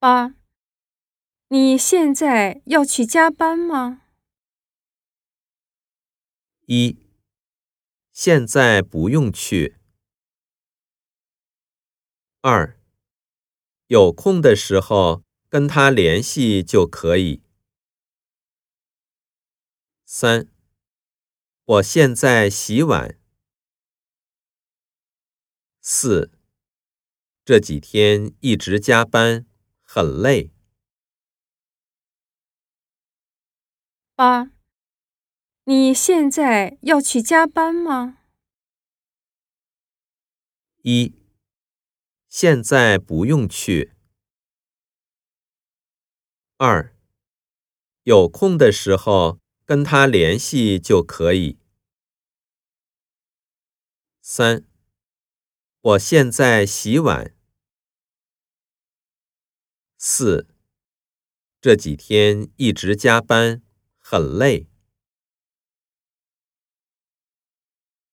八，你现在要去加班吗？一，现在不用去。二，有空的时候跟他联系就可以。三，我现在洗碗。四，这几天一直加班。很累。八，你现在要去加班吗？一，现在不用去。二，有空的时候跟他联系就可以。三，我现在洗碗。四，这几天一直加班，很累。